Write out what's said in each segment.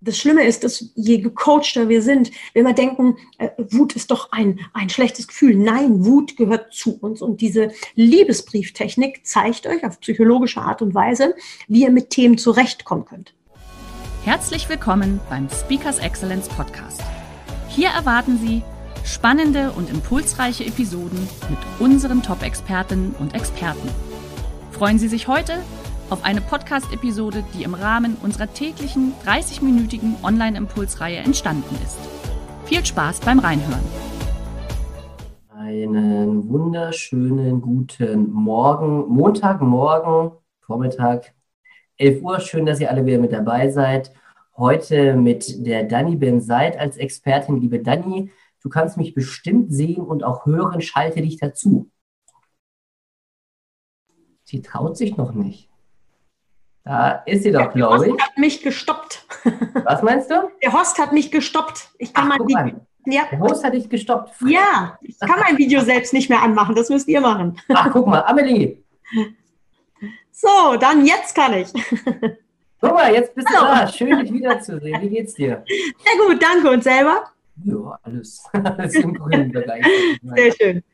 Das Schlimme ist, dass je gecoachter wir sind, wenn wir denken, äh, Wut ist doch ein, ein schlechtes Gefühl. Nein, Wut gehört zu uns. Und diese Liebesbrieftechnik zeigt euch auf psychologische Art und Weise, wie ihr mit Themen zurechtkommen könnt. Herzlich willkommen beim Speakers Excellence Podcast. Hier erwarten Sie spannende und impulsreiche Episoden mit unseren Top-Expertinnen und Experten. Freuen Sie sich heute auf eine Podcast-Episode, die im Rahmen unserer täglichen 30-minütigen Online-Impulsreihe entstanden ist. Viel Spaß beim Reinhören. Einen wunderschönen guten Morgen, Montagmorgen, Vormittag, 11 Uhr. Schön, dass ihr alle wieder mit dabei seid. Heute mit der Dani Ben Seid als Expertin. Liebe Dani, du kannst mich bestimmt sehen und auch hören. Schalte dich dazu. Sie traut sich noch nicht. Da ist sie doch, glaube ich. Der Host hat mich gestoppt. Was meinst du? Der Host hat mich gestoppt. Ich kann Ach, mein Video. Ja. Der Host hat dich gestoppt. Ja, ich kann mein Video selbst nicht mehr anmachen. Das müsst ihr machen. Ach, guck mal, Amelie. So, dann jetzt kann ich. Guck mal, jetzt bist Hallo. du da. Schön, dich wiederzusehen. Wie geht's dir? Sehr gut, danke. Und selber? Ja, alles, alles im grünen Bereich. Sehr schön.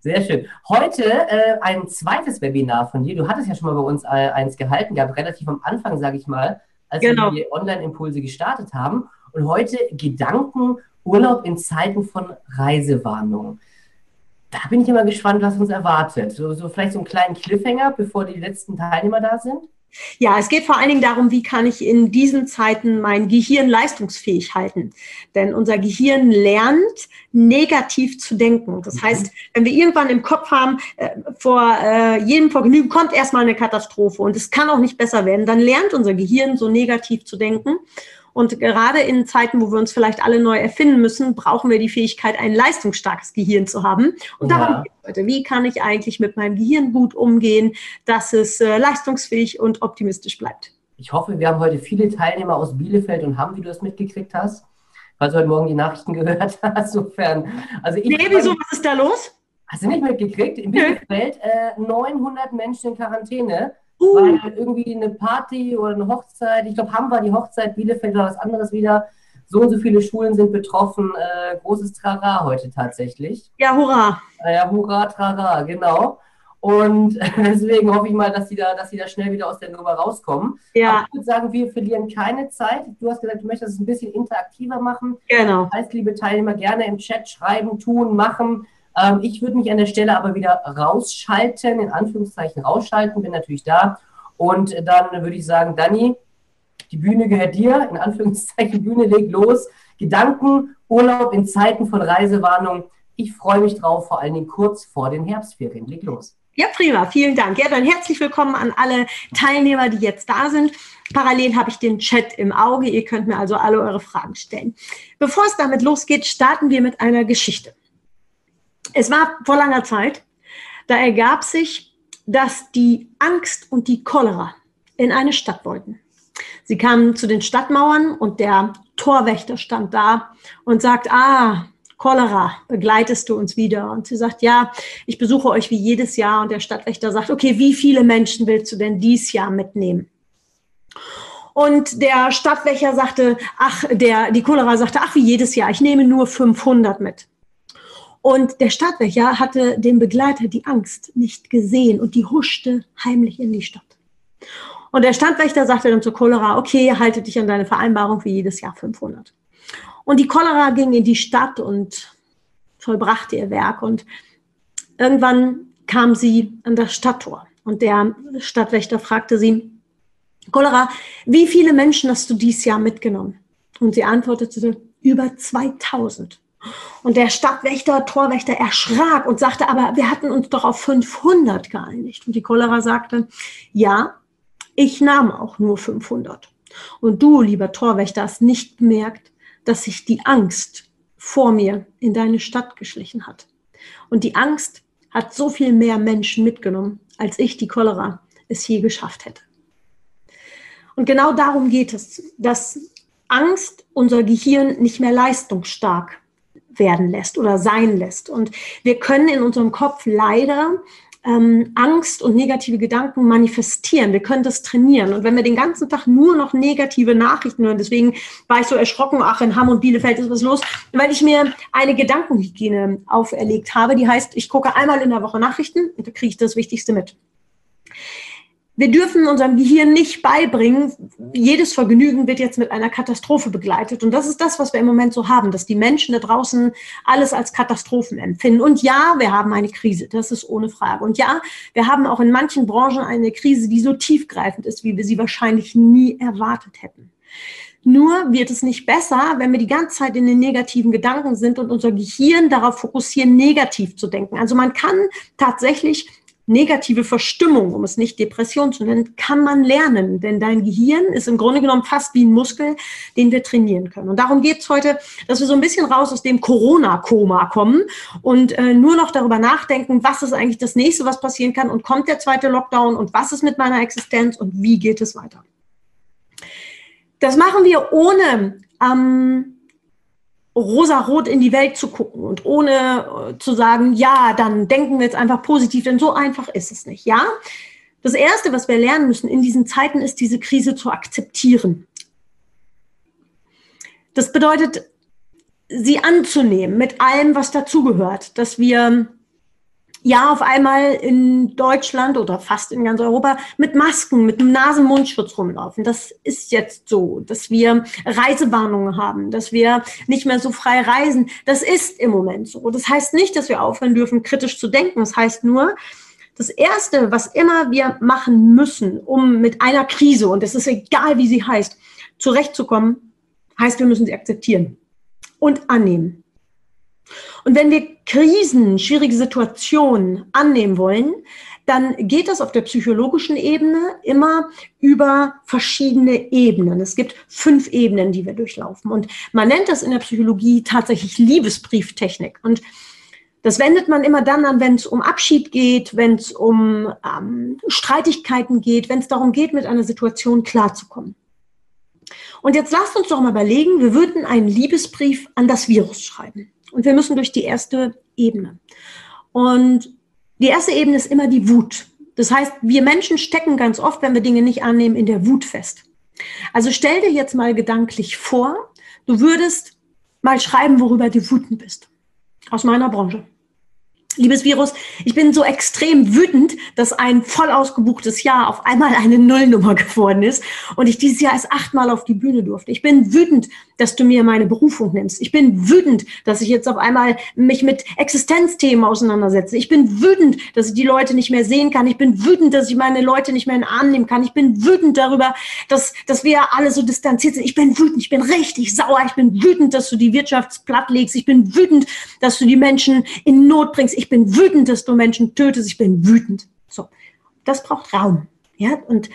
Sehr schön. Heute äh, ein zweites Webinar von dir. Du hattest ja schon mal bei uns äh, eins gehalten, gab relativ am Anfang, sage ich mal, als genau. wir die Online-Impulse gestartet haben. Und heute Gedanken, Urlaub in Zeiten von Reisewarnung. Da bin ich immer gespannt, was uns erwartet. So, so vielleicht so einen kleinen Cliffhanger, bevor die letzten Teilnehmer da sind. Ja, es geht vor allen Dingen darum, wie kann ich in diesen Zeiten mein Gehirn leistungsfähig halten. Denn unser Gehirn lernt, negativ zu denken. Das mhm. heißt, wenn wir irgendwann im Kopf haben, äh, vor äh, jedem Vergnügen kommt erstmal eine Katastrophe und es kann auch nicht besser werden, dann lernt unser Gehirn so negativ zu denken. Und gerade in Zeiten, wo wir uns vielleicht alle neu erfinden müssen, brauchen wir die Fähigkeit, ein leistungsstarkes Gehirn zu haben. Und ja. darum geht heute. Wie kann ich eigentlich mit meinem Gehirn gut umgehen, dass es äh, leistungsfähig und optimistisch bleibt? Ich hoffe, wir haben heute viele Teilnehmer aus Bielefeld und Hamm, wie du das mitgekriegt hast. Falls du heute Morgen die Nachrichten gehört hast, sofern. Also ich nee, wieso? Was ist da los? Hast du nicht mitgekriegt? In Bielefeld äh, 900 Menschen in Quarantäne Uh. Weil irgendwie eine Party oder eine Hochzeit, ich glaube, Hamm war die Hochzeit, Bielefeld war was anderes wieder. So und so viele Schulen sind betroffen. Äh, großes Trara heute tatsächlich. Ja, hurra. Ja, hurra, trara, genau. Und deswegen hoffe ich mal, dass sie da, dass sie da schnell wieder aus der Nummer rauskommen. Ja. Aber ich würde sagen, wir verlieren keine Zeit. Du hast gesagt, du möchtest es ein bisschen interaktiver machen. Genau. Das heißt, liebe Teilnehmer, gerne im Chat schreiben, tun, machen. Ähm, ich würde mich an der Stelle aber wieder rausschalten, in Anführungszeichen rausschalten, bin natürlich da. Und dann würde ich sagen, Dani, die Bühne gehört dir, in Anführungszeichen, Bühne legt los. Gedanken, Urlaub in Zeiten von Reisewarnung. Ich freue mich drauf, vor allen Dingen kurz vor den Herbstferien. Leg los. Ja, prima, vielen Dank. Ja, dann herzlich willkommen an alle Teilnehmer, die jetzt da sind. Parallel habe ich den Chat im Auge. Ihr könnt mir also alle eure Fragen stellen. Bevor es damit losgeht, starten wir mit einer Geschichte. Es war vor langer Zeit, da ergab sich, dass die Angst und die Cholera in eine Stadt wollten. Sie kamen zu den Stadtmauern und der Torwächter stand da und sagt, ah, Cholera, begleitest du uns wieder? Und sie sagt, ja, ich besuche euch wie jedes Jahr. Und der Stadtwächter sagt, okay, wie viele Menschen willst du denn dies Jahr mitnehmen? Und der Stadtwächter sagte, ach, der, die Cholera sagte, ach, wie jedes Jahr, ich nehme nur 500 mit. Und der Stadtwächter hatte den Begleiter die Angst nicht gesehen und die huschte heimlich in die Stadt. Und der Stadtwächter sagte dann zur Cholera, okay, halte dich an deine Vereinbarung für jedes Jahr 500. Und die Cholera ging in die Stadt und vollbrachte ihr Werk. Und irgendwann kam sie an das Stadttor. Und der Stadtwächter fragte sie, Cholera, wie viele Menschen hast du dieses Jahr mitgenommen? Und sie antwortete, über 2000. Und der Stadtwächter, Torwächter erschrak und sagte, aber wir hatten uns doch auf 500 geeinigt. Und die Cholera sagte, ja, ich nahm auch nur 500. und du, lieber Torwächter, hast nicht bemerkt, dass sich die Angst vor mir in deine Stadt geschlichen hat. Und die Angst hat so viel mehr Menschen mitgenommen, als ich, die Cholera, es je geschafft hätte. Und genau darum geht es, dass Angst unser Gehirn nicht mehr leistungsstark werden lässt oder sein lässt. Und wir können in unserem Kopf leider ähm, Angst und negative Gedanken manifestieren. Wir können das trainieren. Und wenn wir den ganzen Tag nur noch negative Nachrichten hören, deswegen war ich so erschrocken, ach, in Hamm und Bielefeld ist was los, weil ich mir eine Gedankenhygiene auferlegt habe, die heißt, ich gucke einmal in der Woche Nachrichten und da kriege ich das Wichtigste mit wir dürfen unserem Gehirn nicht beibringen, jedes Vergnügen wird jetzt mit einer Katastrophe begleitet. Und das ist das, was wir im Moment so haben, dass die Menschen da draußen alles als Katastrophen empfinden. Und ja, wir haben eine Krise, das ist ohne Frage. Und ja, wir haben auch in manchen Branchen eine Krise, die so tiefgreifend ist, wie wir sie wahrscheinlich nie erwartet hätten. Nur wird es nicht besser, wenn wir die ganze Zeit in den negativen Gedanken sind und unser Gehirn darauf fokussieren, negativ zu denken. Also man kann tatsächlich negative Verstimmung, um es nicht Depression zu nennen, kann man lernen. Denn dein Gehirn ist im Grunde genommen fast wie ein Muskel, den wir trainieren können. Und darum geht es heute, dass wir so ein bisschen raus aus dem Corona-Koma kommen und äh, nur noch darüber nachdenken, was ist eigentlich das nächste, was passieren kann und kommt der zweite Lockdown und was ist mit meiner Existenz und wie geht es weiter. Das machen wir ohne ähm, rosarot in die Welt zu gucken und ohne äh, zu sagen, ja, dann denken wir jetzt einfach positiv, denn so einfach ist es nicht, ja? Das erste, was wir lernen müssen in diesen Zeiten, ist diese Krise zu akzeptieren. Das bedeutet, sie anzunehmen mit allem, was dazugehört, dass wir ja auf einmal in Deutschland oder fast in ganz Europa mit Masken, mit einem Nasen-Mundschutz rumlaufen. Das ist jetzt so, dass wir Reisewarnungen haben, dass wir nicht mehr so frei reisen. Das ist im Moment so. Das heißt nicht, dass wir aufhören dürfen, kritisch zu denken. Das heißt nur, das Erste, was immer wir machen müssen, um mit einer Krise, und es ist egal, wie sie heißt, zurechtzukommen, heißt, wir müssen sie akzeptieren und annehmen. Und wenn wir Krisen, schwierige Situationen annehmen wollen, dann geht das auf der psychologischen Ebene immer über verschiedene Ebenen. Es gibt fünf Ebenen, die wir durchlaufen. Und man nennt das in der Psychologie tatsächlich Liebesbrieftechnik. Und das wendet man immer dann an, wenn es um Abschied geht, wenn es um ähm, Streitigkeiten geht, wenn es darum geht, mit einer Situation klarzukommen. Und jetzt lasst uns doch mal überlegen, wir würden einen Liebesbrief an das Virus schreiben. Und wir müssen durch die erste Ebene. Und die erste Ebene ist immer die Wut. Das heißt, wir Menschen stecken ganz oft, wenn wir Dinge nicht annehmen, in der Wut fest. Also stell dir jetzt mal gedanklich vor, du würdest mal schreiben, worüber du wütend bist. Aus meiner Branche. Liebes Virus, ich bin so extrem wütend, dass ein voll ausgebuchtes Jahr auf einmal eine Nullnummer geworden ist und ich dieses Jahr erst achtmal auf die Bühne durfte. Ich bin wütend, dass du mir meine Berufung nimmst. Ich bin wütend, dass ich jetzt auf einmal mich mit Existenzthemen auseinandersetze. Ich bin wütend, dass ich die Leute nicht mehr sehen kann. Ich bin wütend, dass ich meine Leute nicht mehr in den Arm nehmen kann. Ich bin wütend darüber, dass, dass wir alle so distanziert sind. Ich bin wütend, ich bin richtig sauer. Ich bin wütend, dass du die Wirtschaft platt legst. Ich bin wütend, dass du die Menschen in Not bringst. Ich bin wütend, dass du Menschen tötest. Ich bin wütend. So. Das braucht Raum. Ja, und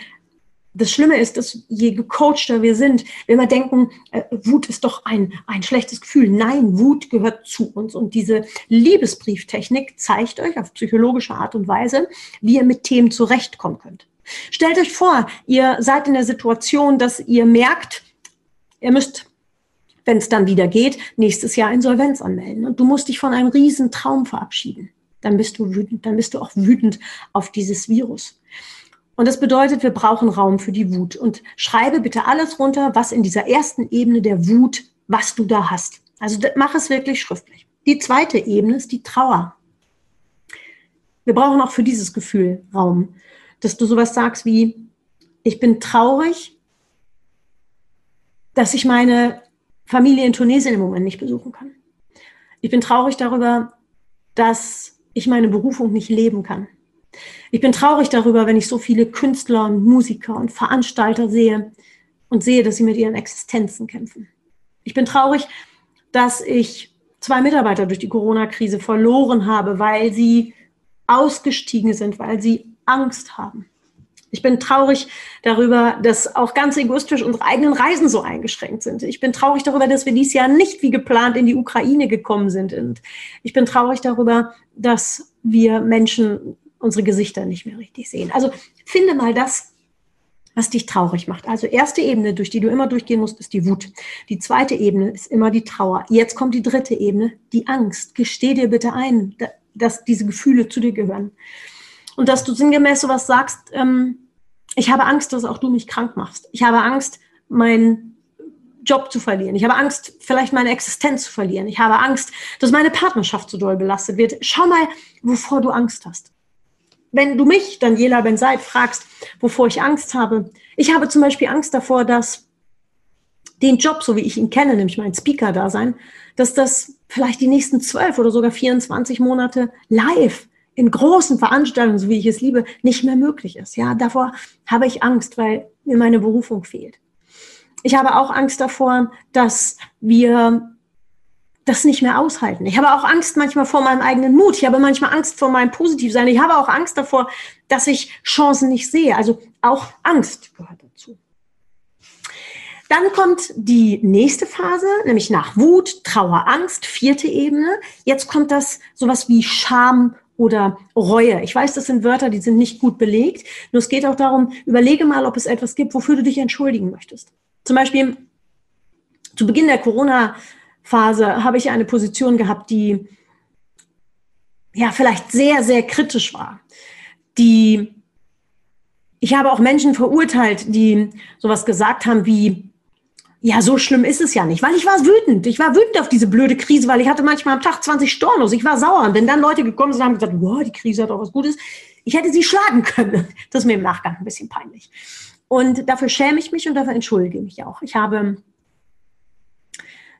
das Schlimme ist, dass je gecoachter wir sind, wenn wir denken, äh, Wut ist doch ein, ein schlechtes Gefühl. Nein, Wut gehört zu uns. Und diese Liebesbrieftechnik zeigt euch auf psychologische Art und Weise, wie ihr mit Themen zurechtkommen könnt. Stellt euch vor, ihr seid in der Situation, dass ihr merkt, ihr müsst wenn es dann wieder geht, nächstes Jahr Insolvenz anmelden. Und du musst dich von einem riesen Traum verabschieden. Dann bist du wütend, dann bist du auch wütend auf dieses Virus. Und das bedeutet, wir brauchen Raum für die Wut. Und schreibe bitte alles runter, was in dieser ersten Ebene der Wut, was du da hast. Also mach es wirklich schriftlich. Die zweite Ebene ist die Trauer. Wir brauchen auch für dieses Gefühl Raum, dass du sowas sagst wie, ich bin traurig, dass ich meine Familie in Tunesien im Moment nicht besuchen kann. Ich bin traurig darüber, dass ich meine Berufung nicht leben kann. Ich bin traurig darüber, wenn ich so viele Künstler und Musiker und Veranstalter sehe und sehe, dass sie mit ihren Existenzen kämpfen. Ich bin traurig, dass ich zwei Mitarbeiter durch die Corona-Krise verloren habe, weil sie ausgestiegen sind, weil sie Angst haben. Ich bin traurig darüber, dass auch ganz egoistisch unsere eigenen Reisen so eingeschränkt sind. Ich bin traurig darüber, dass wir dieses Jahr nicht wie geplant in die Ukraine gekommen sind. Und ich bin traurig darüber, dass wir Menschen unsere Gesichter nicht mehr richtig sehen. Also finde mal das, was dich traurig macht. Also erste Ebene, durch die du immer durchgehen musst, ist die Wut. Die zweite Ebene ist immer die Trauer. Jetzt kommt die dritte Ebene, die Angst. Gesteh dir bitte ein, dass diese Gefühle zu dir gehören und dass du sinngemäß sowas sagst, ähm, ich habe Angst, dass auch du mich krank machst. Ich habe Angst, meinen Job zu verlieren. Ich habe Angst, vielleicht meine Existenz zu verlieren. Ich habe Angst, dass meine Partnerschaft zu doll belastet wird. Schau mal, wovor du Angst hast. Wenn du mich, Daniela Ben Seid, fragst, wovor ich Angst habe, ich habe zum Beispiel Angst davor, dass den Job, so wie ich ihn kenne, nämlich mein Speaker-Dasein, dass das vielleicht die nächsten zwölf oder sogar 24 Monate live in großen Veranstaltungen, so wie ich es liebe, nicht mehr möglich ist. Ja, davor habe ich Angst, weil mir meine Berufung fehlt. Ich habe auch Angst davor, dass wir das nicht mehr aushalten. Ich habe auch Angst manchmal vor meinem eigenen Mut. Ich habe manchmal Angst vor meinem Positivsein. Ich habe auch Angst davor, dass ich Chancen nicht sehe. Also auch Angst gehört dazu. Dann kommt die nächste Phase, nämlich nach Wut, Trauer, Angst, vierte Ebene. Jetzt kommt das sowas wie Scham oder Reue. Ich weiß, das sind Wörter, die sind nicht gut belegt. Nur es geht auch darum, überlege mal, ob es etwas gibt, wofür du dich entschuldigen möchtest. Zum Beispiel zu Beginn der Corona-Phase habe ich eine Position gehabt, die ja vielleicht sehr, sehr kritisch war. Die ich habe auch Menschen verurteilt, die sowas gesagt haben wie, ja, so schlimm ist es ja nicht, weil ich war wütend. Ich war wütend auf diese blöde Krise, weil ich hatte manchmal am Tag 20 Stornos. Ich war sauer. Und wenn dann Leute gekommen sind und haben gesagt, wow, die Krise hat auch was Gutes, ich hätte sie schlagen können. Das ist mir im Nachgang ein bisschen peinlich. Und dafür schäme ich mich und dafür entschuldige ich mich auch. Ich habe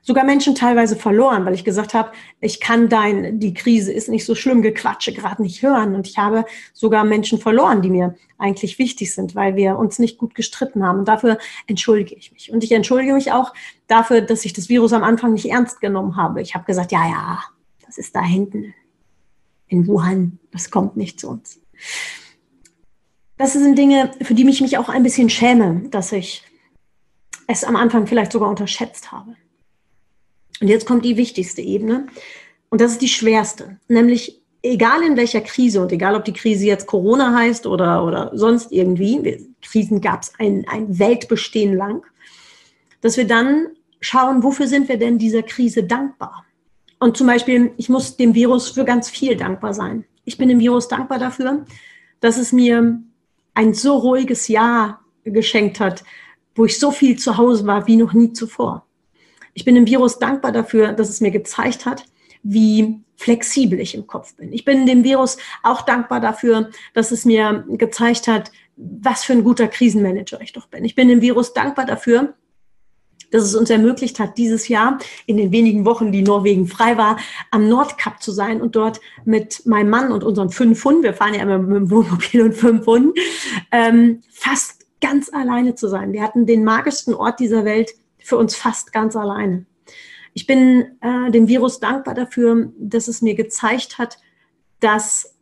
sogar Menschen teilweise verloren, weil ich gesagt habe, ich kann dein, die Krise ist nicht so schlimm, Gequatsche gerade nicht hören. Und ich habe sogar Menschen verloren, die mir eigentlich wichtig sind, weil wir uns nicht gut gestritten haben. Und dafür entschuldige ich mich. Und ich entschuldige mich auch dafür, dass ich das Virus am Anfang nicht ernst genommen habe. Ich habe gesagt, ja, ja, das ist da hinten in Wuhan, das kommt nicht zu uns. Das sind Dinge, für die ich mich auch ein bisschen schäme, dass ich es am Anfang vielleicht sogar unterschätzt habe. Und jetzt kommt die wichtigste Ebene. Und das ist die schwerste. Nämlich, egal in welcher Krise und egal ob die Krise jetzt Corona heißt oder, oder sonst irgendwie, Krisen gab es ein, ein Weltbestehen lang, dass wir dann schauen, wofür sind wir denn dieser Krise dankbar? Und zum Beispiel, ich muss dem Virus für ganz viel dankbar sein. Ich bin dem Virus dankbar dafür, dass es mir ein so ruhiges Jahr geschenkt hat, wo ich so viel zu Hause war wie noch nie zuvor. Ich bin dem Virus dankbar dafür, dass es mir gezeigt hat, wie flexibel ich im Kopf bin. Ich bin dem Virus auch dankbar dafür, dass es mir gezeigt hat, was für ein guter Krisenmanager ich doch bin. Ich bin dem Virus dankbar dafür, dass es uns ermöglicht hat, dieses Jahr in den wenigen Wochen, die Norwegen frei war, am Nordkap zu sein und dort mit meinem Mann und unseren fünf Hunden, wir fahren ja immer mit dem Wohnmobil und fünf Hunden, ähm, fast ganz alleine zu sein. Wir hatten den magischsten Ort dieser Welt für uns fast ganz alleine. Ich bin äh, dem Virus dankbar dafür, dass es mir gezeigt hat, dass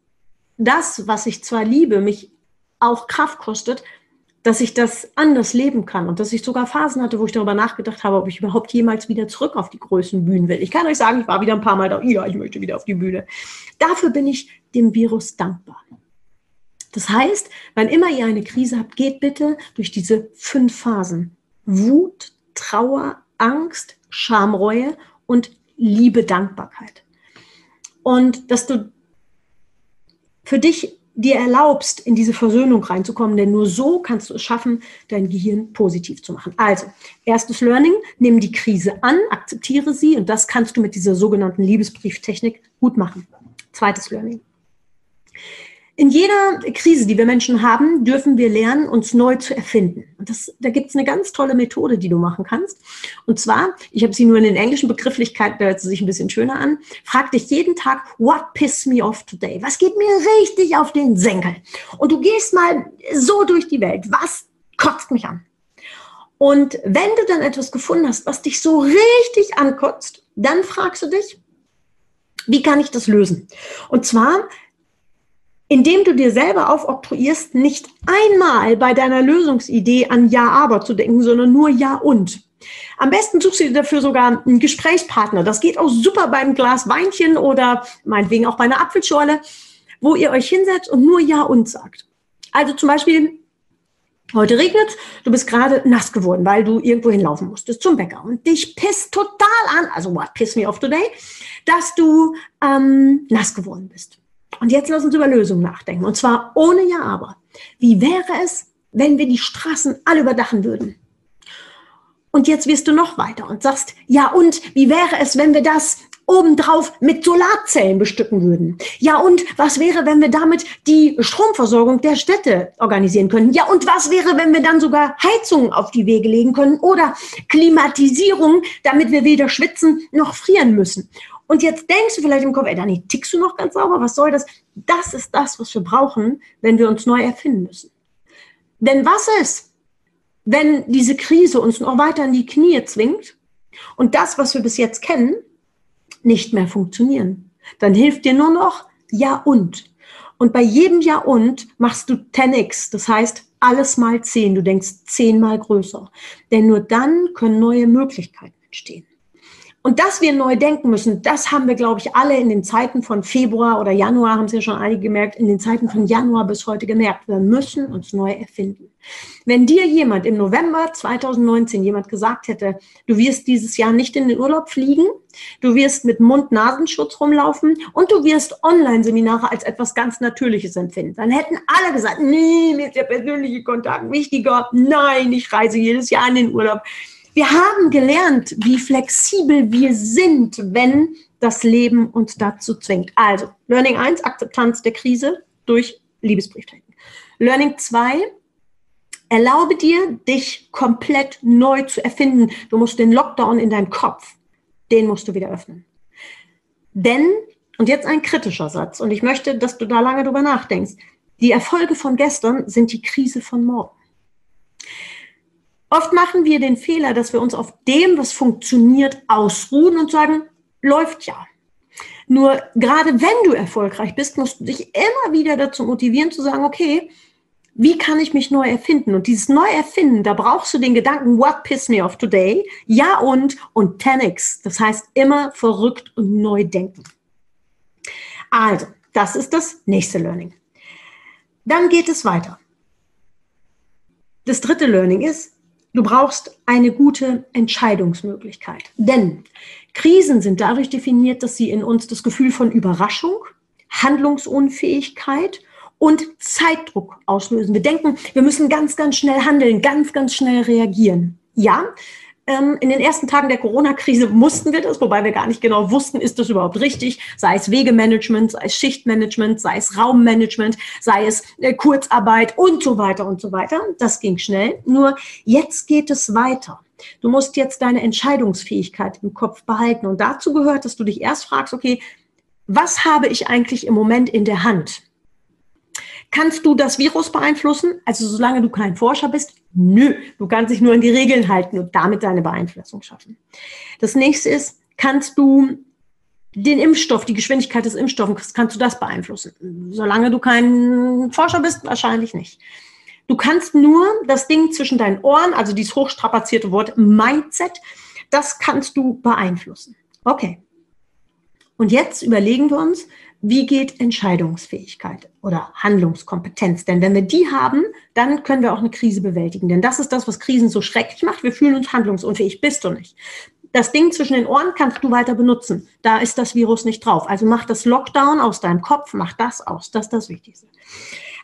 das, was ich zwar liebe, mich auch Kraft kostet, dass ich das anders leben kann und dass ich sogar Phasen hatte, wo ich darüber nachgedacht habe, ob ich überhaupt jemals wieder zurück auf die großen Bühnen will. Ich kann euch sagen, ich war wieder ein paar Mal da, ja, ich möchte wieder auf die Bühne. Dafür bin ich dem Virus dankbar. Das heißt, wann immer ihr eine Krise habt, geht bitte durch diese fünf Phasen. Wut, Trauer, Angst, Schamreue und Liebe, Dankbarkeit. Und dass du für dich dir erlaubst, in diese Versöhnung reinzukommen, denn nur so kannst du es schaffen, dein Gehirn positiv zu machen. Also, erstes Learning, nimm die Krise an, akzeptiere sie und das kannst du mit dieser sogenannten Liebesbrieftechnik gut machen. Zweites Learning. In jeder Krise, die wir Menschen haben, dürfen wir lernen, uns neu zu erfinden. Und das, da gibt es eine ganz tolle Methode, die du machen kannst. Und zwar, ich habe sie nur in den englischen Begrifflichkeiten, da hört sie sich ein bisschen schöner an, frag dich jeden Tag, what pissed me off today? Was geht mir richtig auf den Senkel? Und du gehst mal so durch die Welt. Was kotzt mich an? Und wenn du dann etwas gefunden hast, was dich so richtig ankotzt, dann fragst du dich, wie kann ich das lösen? Und zwar indem du dir selber aufoktroyierst, nicht einmal bei deiner Lösungsidee an Ja, aber zu denken, sondern nur Ja und. Am besten suchst du dir dafür sogar einen Gesprächspartner. Das geht auch super beim Glas Weinchen oder meinetwegen auch bei einer Apfelschorle, wo ihr euch hinsetzt und nur Ja und sagt. Also zum Beispiel, heute regnet du bist gerade nass geworden, weil du irgendwo hinlaufen musstest zum Bäcker und dich pisst total an, also what piss me off today, dass du ähm, nass geworden bist. Und jetzt lass uns über Lösungen nachdenken. Und zwar ohne Ja, aber. Wie wäre es, wenn wir die Straßen alle überdachen würden? Und jetzt wirst du noch weiter und sagst, ja, und wie wäre es, wenn wir das obendrauf mit Solarzellen bestücken würden? Ja, und was wäre, wenn wir damit die Stromversorgung der Städte organisieren können? Ja, und was wäre, wenn wir dann sogar Heizungen auf die Wege legen können oder Klimatisierung, damit wir weder schwitzen noch frieren müssen? Und jetzt denkst du vielleicht im Kopf, ey, Dani, tickst du noch ganz sauber? Was soll das? Das ist das, was wir brauchen, wenn wir uns neu erfinden müssen. Denn was ist, wenn diese Krise uns noch weiter in die Knie zwingt und das, was wir bis jetzt kennen, nicht mehr funktionieren? Dann hilft dir nur noch Ja und. Und bei jedem Ja und machst du 10x, das heißt alles mal 10. Du denkst zehnmal größer. Denn nur dann können neue Möglichkeiten entstehen. Und dass wir neu denken müssen, das haben wir, glaube ich, alle in den Zeiten von Februar oder Januar, haben es ja schon einige gemerkt, in den Zeiten von Januar bis heute gemerkt. Wir müssen uns neu erfinden. Wenn dir jemand im November 2019 jemand gesagt hätte, du wirst dieses Jahr nicht in den Urlaub fliegen, du wirst mit Mund-Nasenschutz rumlaufen und du wirst Online-Seminare als etwas ganz Natürliches empfinden, dann hätten alle gesagt, nee, mir ist der persönliche Kontakt wichtiger. Nein, ich reise jedes Jahr in den Urlaub. Wir haben gelernt, wie flexibel wir sind, wenn das Leben uns dazu zwingt. Also, Learning 1, Akzeptanz der Krise durch Liebesbrieftechnik. Learning 2, erlaube dir, dich komplett neu zu erfinden. Du musst den Lockdown in deinem Kopf, den musst du wieder öffnen. Denn, und jetzt ein kritischer Satz, und ich möchte, dass du da lange drüber nachdenkst, die Erfolge von gestern sind die Krise von morgen. Oft machen wir den Fehler, dass wir uns auf dem, was funktioniert, ausruhen und sagen, läuft ja. Nur gerade wenn du erfolgreich bist, musst du dich immer wieder dazu motivieren zu sagen, okay, wie kann ich mich neu erfinden? Und dieses Neuerfinden, da brauchst du den Gedanken, what piss me off today? Ja und und 10x. Das heißt immer verrückt und neu denken. Also, das ist das nächste Learning. Dann geht es weiter. Das dritte Learning ist, Du brauchst eine gute Entscheidungsmöglichkeit. Denn Krisen sind dadurch definiert, dass sie in uns das Gefühl von Überraschung, Handlungsunfähigkeit und Zeitdruck auslösen. Wir denken, wir müssen ganz, ganz schnell handeln, ganz, ganz schnell reagieren. Ja, in den ersten Tagen der Corona-Krise mussten wir das, wobei wir gar nicht genau wussten, ist das überhaupt richtig, sei es Wegemanagement, sei es Schichtmanagement, sei es Raummanagement, sei es äh, Kurzarbeit und so weiter und so weiter. Das ging schnell. Nur jetzt geht es weiter. Du musst jetzt deine Entscheidungsfähigkeit im Kopf behalten. Und dazu gehört, dass du dich erst fragst, okay, was habe ich eigentlich im Moment in der Hand? Kannst du das Virus beeinflussen? Also solange du kein Forscher bist, nö. Du kannst dich nur an die Regeln halten und damit deine Beeinflussung schaffen. Das nächste ist, kannst du den Impfstoff, die Geschwindigkeit des Impfstoffes, kannst du das beeinflussen? Solange du kein Forscher bist, wahrscheinlich nicht. Du kannst nur das Ding zwischen deinen Ohren, also dieses hochstrapazierte Wort Mindset, das kannst du beeinflussen. Okay. Und jetzt überlegen wir uns, wie geht Entscheidungsfähigkeit oder Handlungskompetenz? Denn wenn wir die haben, dann können wir auch eine Krise bewältigen. Denn das ist das, was Krisen so schrecklich macht. Wir fühlen uns handlungsunfähig. Bist du nicht. Das Ding zwischen den Ohren kannst du weiter benutzen. Da ist das Virus nicht drauf. Also mach das Lockdown aus deinem Kopf, mach das aus. Das ist das Wichtigste.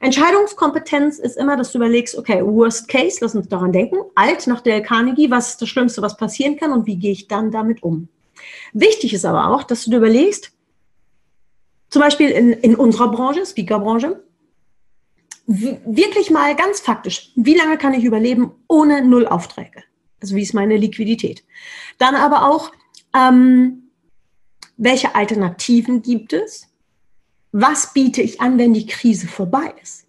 Entscheidungskompetenz ist immer, dass du überlegst, okay, worst case, lass uns daran denken. Alt nach der Carnegie, was ist das Schlimmste, was passieren kann und wie gehe ich dann damit um? Wichtig ist aber auch, dass du dir überlegst, zum Beispiel in, in unserer Branche, Speakerbranche, wirklich mal ganz faktisch, wie lange kann ich überleben ohne Null Aufträge? Also wie ist meine Liquidität? Dann aber auch, ähm, welche Alternativen gibt es? Was biete ich an, wenn die Krise vorbei ist?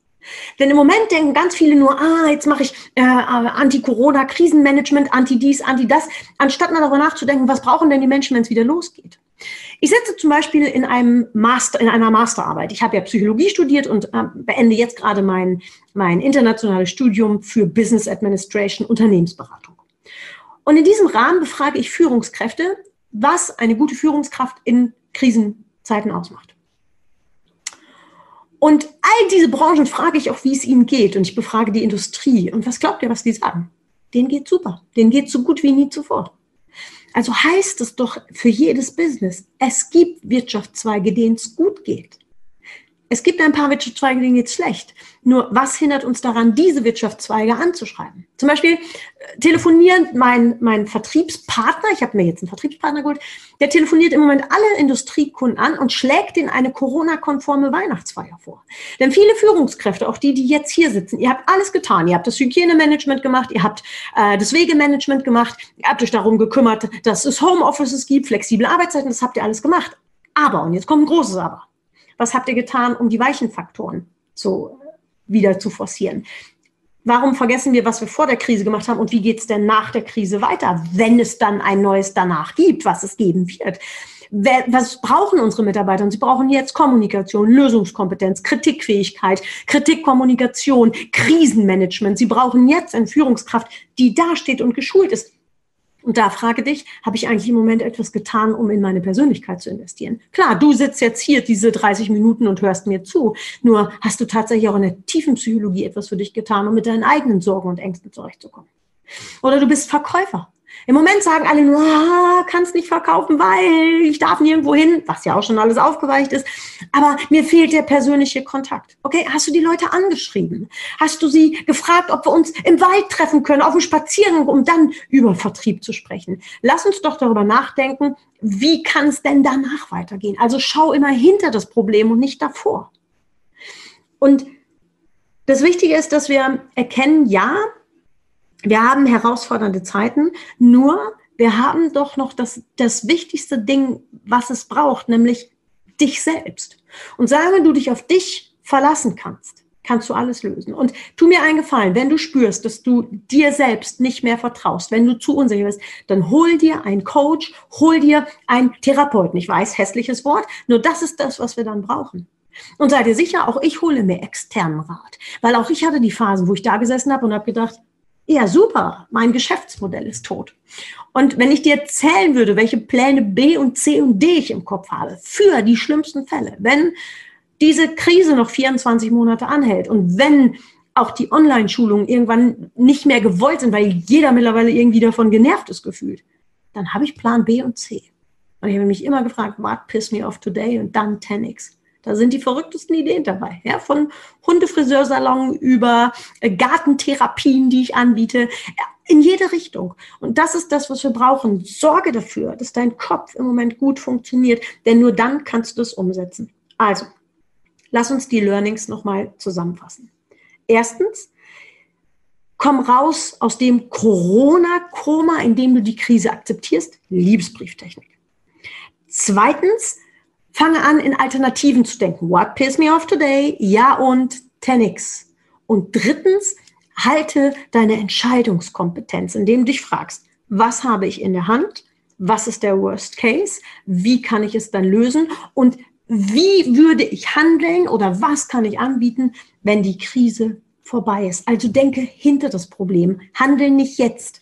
Denn im Moment denken ganz viele nur, ah, jetzt mache ich äh, äh Anti-Corona-Krisenmanagement, Anti-dies, Anti-das, anstatt mal darüber nachzudenken, was brauchen denn die Menschen, wenn es wieder losgeht. Ich sitze zum Beispiel in einem Master, in einer Masterarbeit. Ich habe ja Psychologie studiert und äh, beende jetzt gerade mein, mein internationales Studium für Business Administration, Unternehmensberatung. Und in diesem Rahmen befrage ich Führungskräfte, was eine gute Führungskraft in Krisenzeiten ausmacht. Und all diese Branchen frage ich auch, wie es ihnen geht. Und ich befrage die Industrie. Und was glaubt ihr, was die sagen? Denen geht super. Denen geht so gut wie nie zuvor. Also heißt es doch für jedes Business, es gibt Wirtschaftszweige, denen es gut geht. Es gibt ein paar Wirtschaftszweige, denen geht es schlecht. Nur was hindert uns daran, diese Wirtschaftszweige anzuschreiben? Zum Beispiel äh, telefonieren mein, mein Vertriebspartner, ich habe mir jetzt einen Vertriebspartner geholt, der telefoniert im Moment alle Industriekunden an und schlägt ihnen eine Corona-konforme Weihnachtsfeier vor. Denn viele Führungskräfte, auch die, die jetzt hier sitzen, ihr habt alles getan. Ihr habt das Hygienemanagement gemacht, ihr habt äh, das Wegemanagement gemacht, ihr habt euch darum gekümmert, dass es Homeoffices gibt, flexible Arbeitszeiten, das habt ihr alles gemacht. Aber, und jetzt kommt ein großes Aber. Was habt ihr getan, um die weichen Faktoren zu wieder zu forcieren. Warum vergessen wir, was wir vor der Krise gemacht haben und wie geht es denn nach der Krise weiter, wenn es dann ein neues danach gibt, was es geben wird? Was brauchen unsere Mitarbeiter? Und sie brauchen jetzt Kommunikation, Lösungskompetenz, Kritikfähigkeit, Kritikkommunikation, Krisenmanagement. Sie brauchen jetzt eine Führungskraft, die da steht und geschult ist. Und da frage dich, habe ich eigentlich im Moment etwas getan, um in meine Persönlichkeit zu investieren? Klar, du sitzt jetzt hier diese 30 Minuten und hörst mir zu. Nur hast du tatsächlich auch in der tiefen Psychologie etwas für dich getan, um mit deinen eigenen Sorgen und Ängsten zurechtzukommen. Oder du bist Verkäufer. Im Moment sagen alle nur, ah, kannst nicht verkaufen, weil ich darf nirgendwo hin, was ja auch schon alles aufgeweicht ist. Aber mir fehlt der persönliche Kontakt. Okay, hast du die Leute angeschrieben? Hast du sie gefragt, ob wir uns im Wald treffen können, auf dem Spaziergang, um dann über Vertrieb zu sprechen? Lass uns doch darüber nachdenken, wie kann es denn danach weitergehen? Also schau immer hinter das Problem und nicht davor. Und das Wichtige ist, dass wir erkennen, ja, wir haben herausfordernde Zeiten, nur wir haben doch noch das, das wichtigste Ding, was es braucht, nämlich dich selbst. Und solange du dich auf dich verlassen kannst, kannst du alles lösen. Und tu mir einen Gefallen, wenn du spürst, dass du dir selbst nicht mehr vertraust, wenn du zu unsicher bist, dann hol dir einen Coach, hol dir einen Therapeuten. Ich weiß, hässliches Wort, nur das ist das, was wir dann brauchen. Und seid ihr sicher, auch ich hole mir externen Rat, weil auch ich hatte die Phasen, wo ich da gesessen habe und habe gedacht, ja, super, mein Geschäftsmodell ist tot. Und wenn ich dir erzählen würde, welche Pläne B und C und D ich im Kopf habe für die schlimmsten Fälle, wenn diese Krise noch 24 Monate anhält und wenn auch die Online-Schulungen irgendwann nicht mehr gewollt sind, weil jeder mittlerweile irgendwie davon genervt ist gefühlt, dann habe ich Plan B und C. Und ich habe mich immer gefragt, what piss me off today und dann 10x. Da sind die verrücktesten Ideen dabei. Ja, von Hundefriseursalon über äh, Gartentherapien, die ich anbiete, in jede Richtung. Und das ist das, was wir brauchen. Sorge dafür, dass dein Kopf im Moment gut funktioniert, denn nur dann kannst du es umsetzen. Also, lass uns die Learnings nochmal zusammenfassen. Erstens, komm raus aus dem Corona-Koma, in dem du die Krise akzeptierst. Liebesbrieftechnik. Zweitens, Fange an, in Alternativen zu denken. What piss me off today? Ja und 10x. Und drittens, halte deine Entscheidungskompetenz, indem du dich fragst, was habe ich in der Hand? Was ist der Worst Case? Wie kann ich es dann lösen? Und wie würde ich handeln oder was kann ich anbieten, wenn die Krise vorbei ist? Also denke hinter das Problem. Handel nicht jetzt.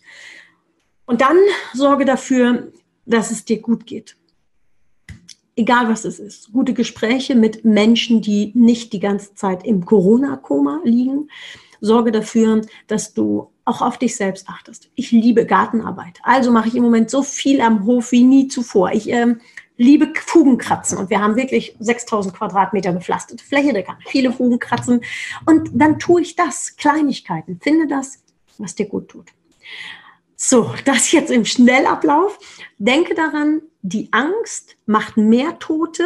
Und dann sorge dafür, dass es dir gut geht egal was es ist, gute Gespräche mit Menschen, die nicht die ganze Zeit im Corona-Koma liegen. Sorge dafür, dass du auch auf dich selbst achtest. Ich liebe Gartenarbeit. Also mache ich im Moment so viel am Hof wie nie zuvor. Ich ähm, liebe Fugenkratzen und wir haben wirklich 6000 Quadratmeter gepflasterte Fläche. Da kann viele Fugen kratzen. Und dann tue ich das, Kleinigkeiten. Finde das, was dir gut tut. So, das jetzt im Schnellablauf. Denke daran, die Angst macht mehr Tote,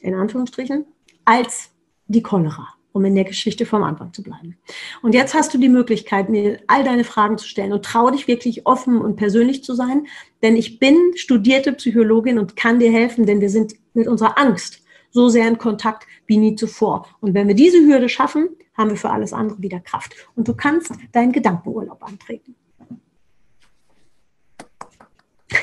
in Anführungsstrichen, als die Cholera, um in der Geschichte vom Anfang zu bleiben. Und jetzt hast du die Möglichkeit, mir all deine Fragen zu stellen und trau dich wirklich offen und persönlich zu sein, denn ich bin studierte Psychologin und kann dir helfen, denn wir sind mit unserer Angst so sehr in Kontakt wie nie zuvor. Und wenn wir diese Hürde schaffen, haben wir für alles andere wieder Kraft. Und du kannst deinen Gedankenurlaub antreten.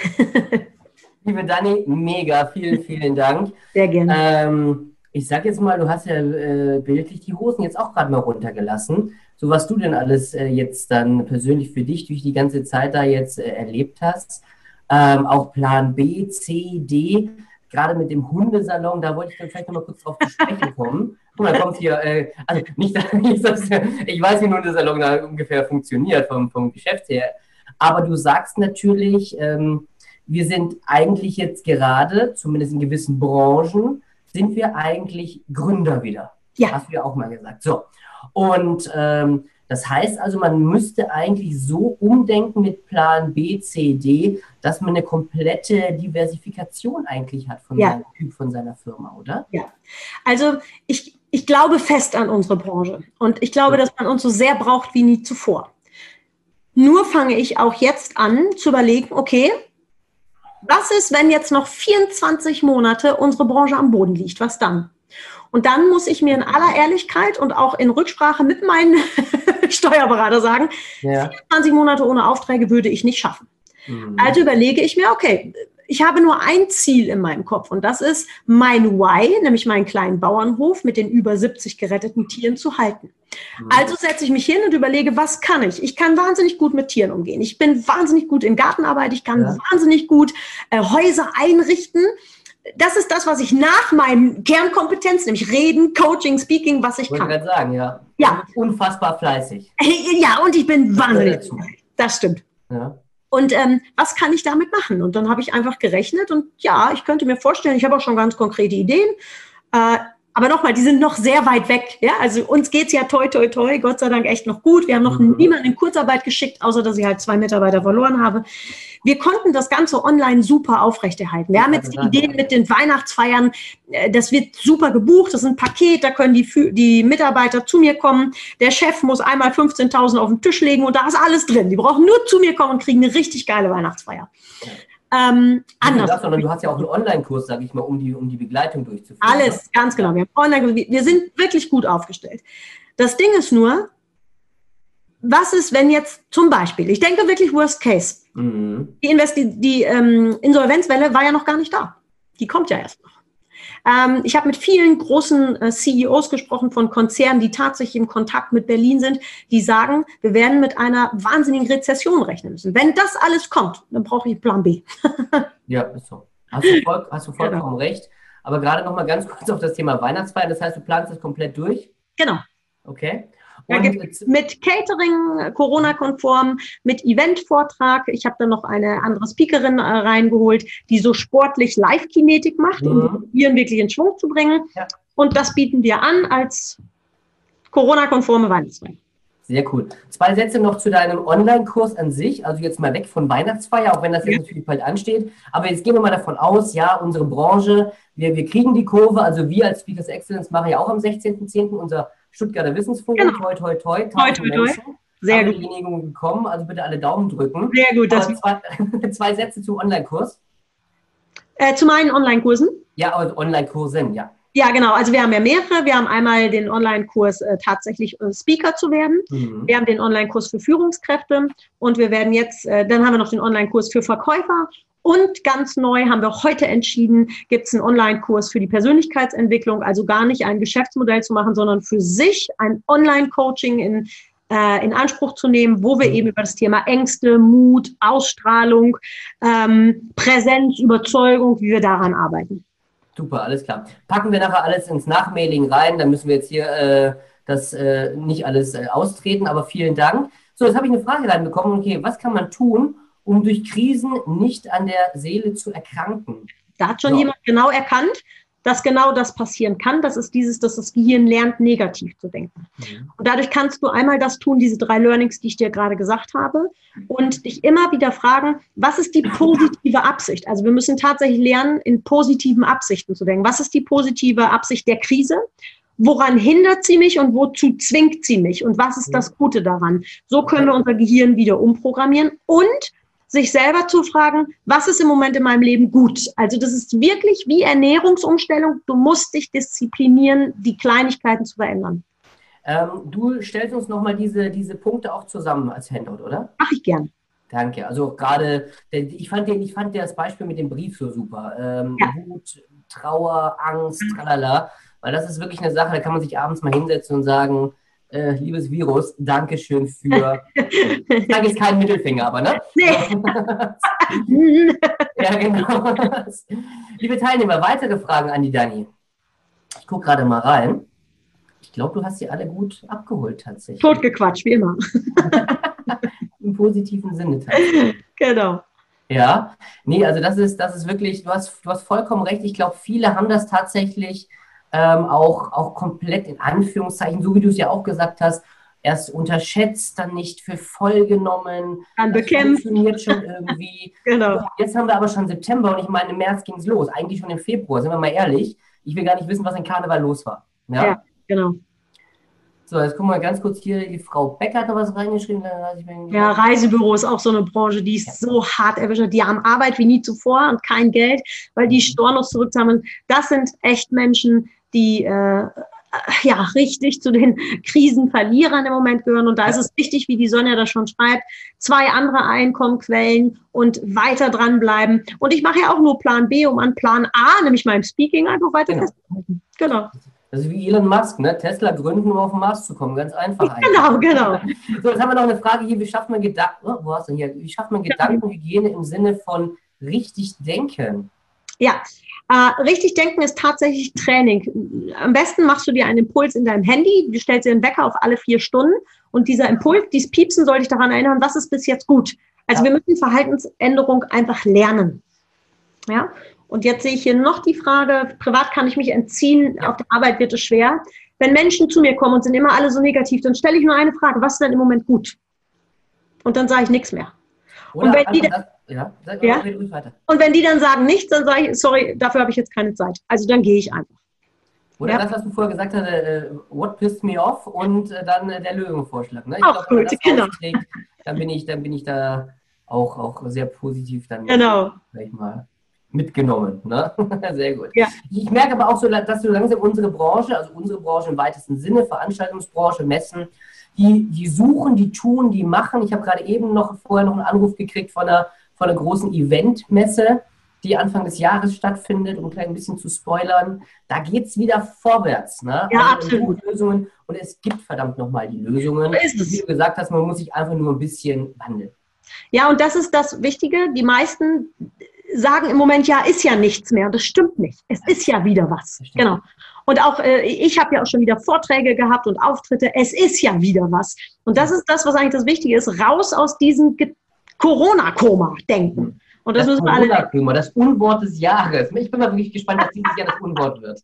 Liebe Dani, mega, vielen, vielen Dank. Sehr gerne. Ähm, ich sag jetzt mal, du hast ja äh, bildlich die Hosen jetzt auch gerade mal runtergelassen. So was du denn alles äh, jetzt dann persönlich für dich durch die ganze Zeit da jetzt äh, erlebt hast. Ähm, auch Plan B, C, D, gerade mit dem Hundesalon, da wollte ich dann vielleicht nochmal kurz drauf zu sprechen kommen. Guck mal, kommt hier, äh, also nicht, dass, ich weiß, wie ein Hundesalon da ungefähr funktioniert vom, vom Geschäft her, aber du sagst natürlich, ähm, wir sind eigentlich jetzt gerade, zumindest in gewissen Branchen, sind wir eigentlich Gründer wieder. Ja. Hast du ja auch mal gesagt. So. Und ähm, das heißt also, man müsste eigentlich so umdenken mit Plan B, C, D, dass man eine komplette Diversifikation eigentlich hat von ja. seinem Typ, von seiner Firma, oder? Ja. Also ich, ich glaube fest an unsere Branche und ich glaube, ja. dass man uns so sehr braucht wie nie zuvor. Nur fange ich auch jetzt an zu überlegen, okay, was ist, wenn jetzt noch 24 Monate unsere Branche am Boden liegt? Was dann? Und dann muss ich mir in aller Ehrlichkeit und auch in Rücksprache mit meinem Steuerberater sagen, ja. 24 Monate ohne Aufträge würde ich nicht schaffen. Mhm. Also überlege ich mir, okay, ich habe nur ein Ziel in meinem Kopf und das ist, mein Why, nämlich meinen kleinen Bauernhof mit den über 70 geretteten Tieren zu halten. Mhm. Also setze ich mich hin und überlege, was kann ich? Ich kann wahnsinnig gut mit Tieren umgehen. Ich bin wahnsinnig gut in Gartenarbeit. Ich kann ja. wahnsinnig gut äh, Häuser einrichten. Das ist das, was ich nach meinem Kernkompetenz, nämlich Reden, Coaching, Speaking, was ich, ich kann. Ich sagen, ja. Ja. Unfassbar fleißig. Ja, und ich bin wahnsinnig. Das stimmt. Ja. Und ähm, was kann ich damit machen? Und dann habe ich einfach gerechnet und ja, ich könnte mir vorstellen, ich habe auch schon ganz konkrete Ideen. Äh, aber nochmal, die sind noch sehr weit weg. Ja? Also uns geht's ja toi, toi, toi, Gott sei Dank echt noch gut. Wir haben noch mhm. niemanden in Kurzarbeit geschickt, außer dass ich halt zwei Mitarbeiter verloren habe. Wir konnten das Ganze online super aufrechterhalten. Wir haben jetzt die Ideen mit den Weihnachtsfeiern, äh, das wird super gebucht, das ist ein Paket, da können die, die Mitarbeiter zu mir kommen. Der Chef muss einmal 15.000 auf den Tisch legen und da ist alles drin. Die brauchen nur zu mir kommen und kriegen eine richtig geile Weihnachtsfeier. Ähm, anders. Das, sondern du hast ja auch einen Online-Kurs, sage ich mal, um die, um die Begleitung durchzuführen. Alles, ne? ganz genau. Wir, haben Online wir sind wirklich gut aufgestellt. Das Ding ist nur, was ist, wenn jetzt zum Beispiel, ich denke wirklich Worst Case, mhm. die, Investi die ähm, Insolvenzwelle war ja noch gar nicht da. Die kommt ja erst noch. Ähm, ich habe mit vielen großen äh, CEOs gesprochen von Konzernen, die tatsächlich im Kontakt mit Berlin sind, die sagen, wir werden mit einer wahnsinnigen Rezession rechnen müssen. Wenn das alles kommt, dann brauche ich Plan B. ja, ist so. Hast du, voll, hast du vollkommen genau. recht. Aber gerade noch mal ganz kurz auf das Thema Weihnachtsfeier. Das heißt, du planst das komplett durch? Genau. Okay. Ja, mit Catering, Corona-konform, mit Event-Vortrag. Ich habe dann noch eine andere Speakerin äh, reingeholt, die so sportlich Live-Kinetik macht, mhm. um Viren wirklich in Schwung zu bringen. Ja. Und das bieten wir an als Corona-konforme Weihnachtsfeier. Sehr cool. Zwei Sätze noch zu deinem Online-Kurs an sich. Also jetzt mal weg von Weihnachtsfeier, auch wenn das jetzt ja. natürlich bald ansteht. Aber jetzt gehen wir mal davon aus, ja, unsere Branche, wir, wir kriegen die Kurve. Also wir als Speakers Excellence machen ja auch am 16.10. unser Stuttgarter Wissensforum. Genau. Toi, toi, toi. Toi, toi, toi. Sehr gut. Genehmigung gekommen, also bitte alle Daumen drücken. Sehr gut. Das zwei, zwei Sätze zum Online-Kurs. Äh, zu meinen Online-Kursen? Ja, aber Online-Kursen, ja. Ja, genau. Also wir haben ja mehrere. Wir haben einmal den Online-Kurs äh, tatsächlich äh, Speaker zu werden. Mhm. Wir haben den Online-Kurs für Führungskräfte und wir werden jetzt, äh, dann haben wir noch den Online-Kurs für Verkäufer und ganz neu haben wir heute entschieden, gibt es einen Online-Kurs für die Persönlichkeitsentwicklung, also gar nicht ein Geschäftsmodell zu machen, sondern für sich ein Online-Coaching in, äh, in Anspruch zu nehmen, wo wir eben über das Thema Ängste, Mut, Ausstrahlung, ähm, Präsenz, Überzeugung, wie wir daran arbeiten. Super, alles klar. Packen wir nachher alles ins Nachmailing rein, dann müssen wir jetzt hier äh, das äh, nicht alles äh, austreten, aber vielen Dank. So, jetzt habe ich eine Frage reinbekommen. Okay, was kann man tun, um durch Krisen nicht an der Seele zu erkranken. Da hat schon so. jemand genau erkannt, dass genau das passieren kann. Das ist dieses, dass das Gehirn lernt, negativ zu denken. Mhm. Und dadurch kannst du einmal das tun, diese drei Learnings, die ich dir gerade gesagt habe, und dich immer wieder fragen, was ist die positive Absicht? Also wir müssen tatsächlich lernen, in positiven Absichten zu denken. Was ist die positive Absicht der Krise? Woran hindert sie mich und wozu zwingt sie mich? Und was ist das Gute daran? So können wir unser Gehirn wieder umprogrammieren und sich selber zu fragen, was ist im Moment in meinem Leben gut? Also das ist wirklich wie Ernährungsumstellung. Du musst dich disziplinieren, die Kleinigkeiten zu verändern. Ähm, du stellst uns nochmal diese, diese Punkte auch zusammen als Handout, oder? Mach ich gern. Danke. Also gerade, ich fand, den, ich fand das Beispiel mit dem Brief so super. Ähm, ja. Wut, Trauer, Angst, mhm. tralala. Weil das ist wirklich eine Sache, da kann man sich abends mal hinsetzen und sagen, äh, liebes Virus, danke schön für. ich sage jetzt keinen Mittelfinger, aber ne? Nee. ja, genau. Liebe Teilnehmer, weitere Fragen an die Dani. Ich gucke gerade mal rein. Ich glaube, du hast sie alle gut abgeholt tatsächlich. Totgequatscht, wie immer. Im positiven Sinne tatsächlich. Genau. Ja, nee, also das ist, das ist wirklich, du hast, du hast vollkommen recht. Ich glaube, viele haben das tatsächlich ähm, auch, auch komplett in Anführungszeichen, so wie du es ja auch gesagt hast, erst unterschätzt, dann nicht für voll genommen. Dann bekämpft. funktioniert schon irgendwie. genau. Jetzt haben wir aber schon September und ich meine, im März ging es los. Eigentlich schon im Februar, sind wir mal ehrlich. Ich will gar nicht wissen, was in Karneval los war. Ja, ja genau. So, jetzt gucken wir ganz kurz hier. Die Frau Becker hat da was reingeschrieben. Ja, Reisebüro ist auch so eine Branche, die ist ja. so hart erwischt. Die haben Arbeit wie nie zuvor und kein Geld, weil die mhm. Stornos zurückzahlen. Das sind echt Menschen, die äh, ja richtig zu den Krisenverlierern im Moment gehören. Und da ist es wichtig, wie die Sonja das schon schreibt, zwei andere Einkommenquellen und weiter dranbleiben. Und ich mache ja auch nur Plan B, um an Plan A, nämlich meinem Speaking, einfach weiter genau. festzuhalten. Genau. Das ist wie Elon Musk, ne? Tesla gründen, um auf den Mars zu kommen. Ganz einfach. Eigentlich. Genau, genau. So, jetzt haben wir noch eine Frage hier. Wie schafft man Gedanken, oh, wo hast du hier? Wie schafft man Gedankenhygiene im Sinne von richtig denken? Ja, äh, richtig denken ist tatsächlich Training. Am besten machst du dir einen Impuls in deinem Handy, du stellst dir einen Wecker auf alle vier Stunden und dieser Impuls, dieses Piepsen soll dich daran erinnern, was ist bis jetzt gut. Also ja. wir müssen Verhaltensänderung einfach lernen. Ja, und jetzt sehe ich hier noch die Frage, privat kann ich mich entziehen, auf der Arbeit wird es schwer. Wenn Menschen zu mir kommen und sind immer alle so negativ, dann stelle ich nur eine Frage, was ist denn im Moment gut? Und dann sage ich nichts mehr. Oder und wenn die, das, ja, sag ja? weiter. Und wenn die dann sagen nichts, dann sage ich, sorry, dafür habe ich jetzt keine Zeit. Also dann gehe ich einfach. Oder ja? das, was du vorher gesagt hast, äh, what pissed me off und äh, dann äh, der Löwenvorschlag. Ne? Ich auch glaub, gut, genau. dann bin ich, dann bin ich da auch, auch sehr positiv dann genau. ich mal mitgenommen. Ne? Sehr gut. Ja. Ich merke aber auch so, dass so langsam unsere Branche, also unsere Branche im weitesten Sinne, Veranstaltungsbranche, Messen, die, die suchen, die tun, die machen. Ich habe gerade eben noch vorher noch einen Anruf gekriegt von einer von einer großen Eventmesse, die Anfang des Jahres stattfindet, um ein klein bisschen zu spoilern. Da geht es wieder vorwärts. Ne? Ja, also absolut. Lösungen. Und es gibt verdammt nochmal die Lösungen. Wie du gesagt hast, man muss sich einfach nur ein bisschen wandeln. Ja, und das ist das Wichtige. Die meisten sagen im Moment, ja, ist ja nichts mehr. Das stimmt nicht. Es ist ja wieder was. Genau. Und auch äh, ich habe ja auch schon wieder Vorträge gehabt und Auftritte. Es ist ja wieder was. Und das ist das, was eigentlich das Wichtige ist. Raus aus diesen Corona-Koma denken. Und das, das müssen wir alle. Koma, das Unwort des Jahres. Ich bin mal wirklich gespannt, dass dieses Jahr das Unwort wird.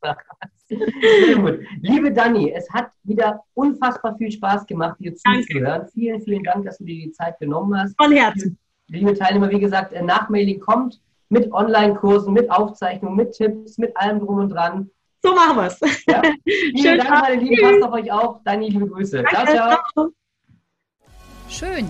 Sehr gut. Liebe Dani, es hat wieder unfassbar viel Spaß gemacht, dir zuzuhören. Vielen, vielen Dank, dass du dir die Zeit genommen hast. Von Herzen. Liebe Teilnehmer, wie gesagt, äh, Nachmailing kommt mit Online-Kursen, mit Aufzeichnungen, mit Tipps, mit allem drum und dran. So machen wir es. Ja. Vielen Dank, meine Lieben. Passt auf euch auf. Dani, liebe Grüße. Danke, ciao, ciao. Schön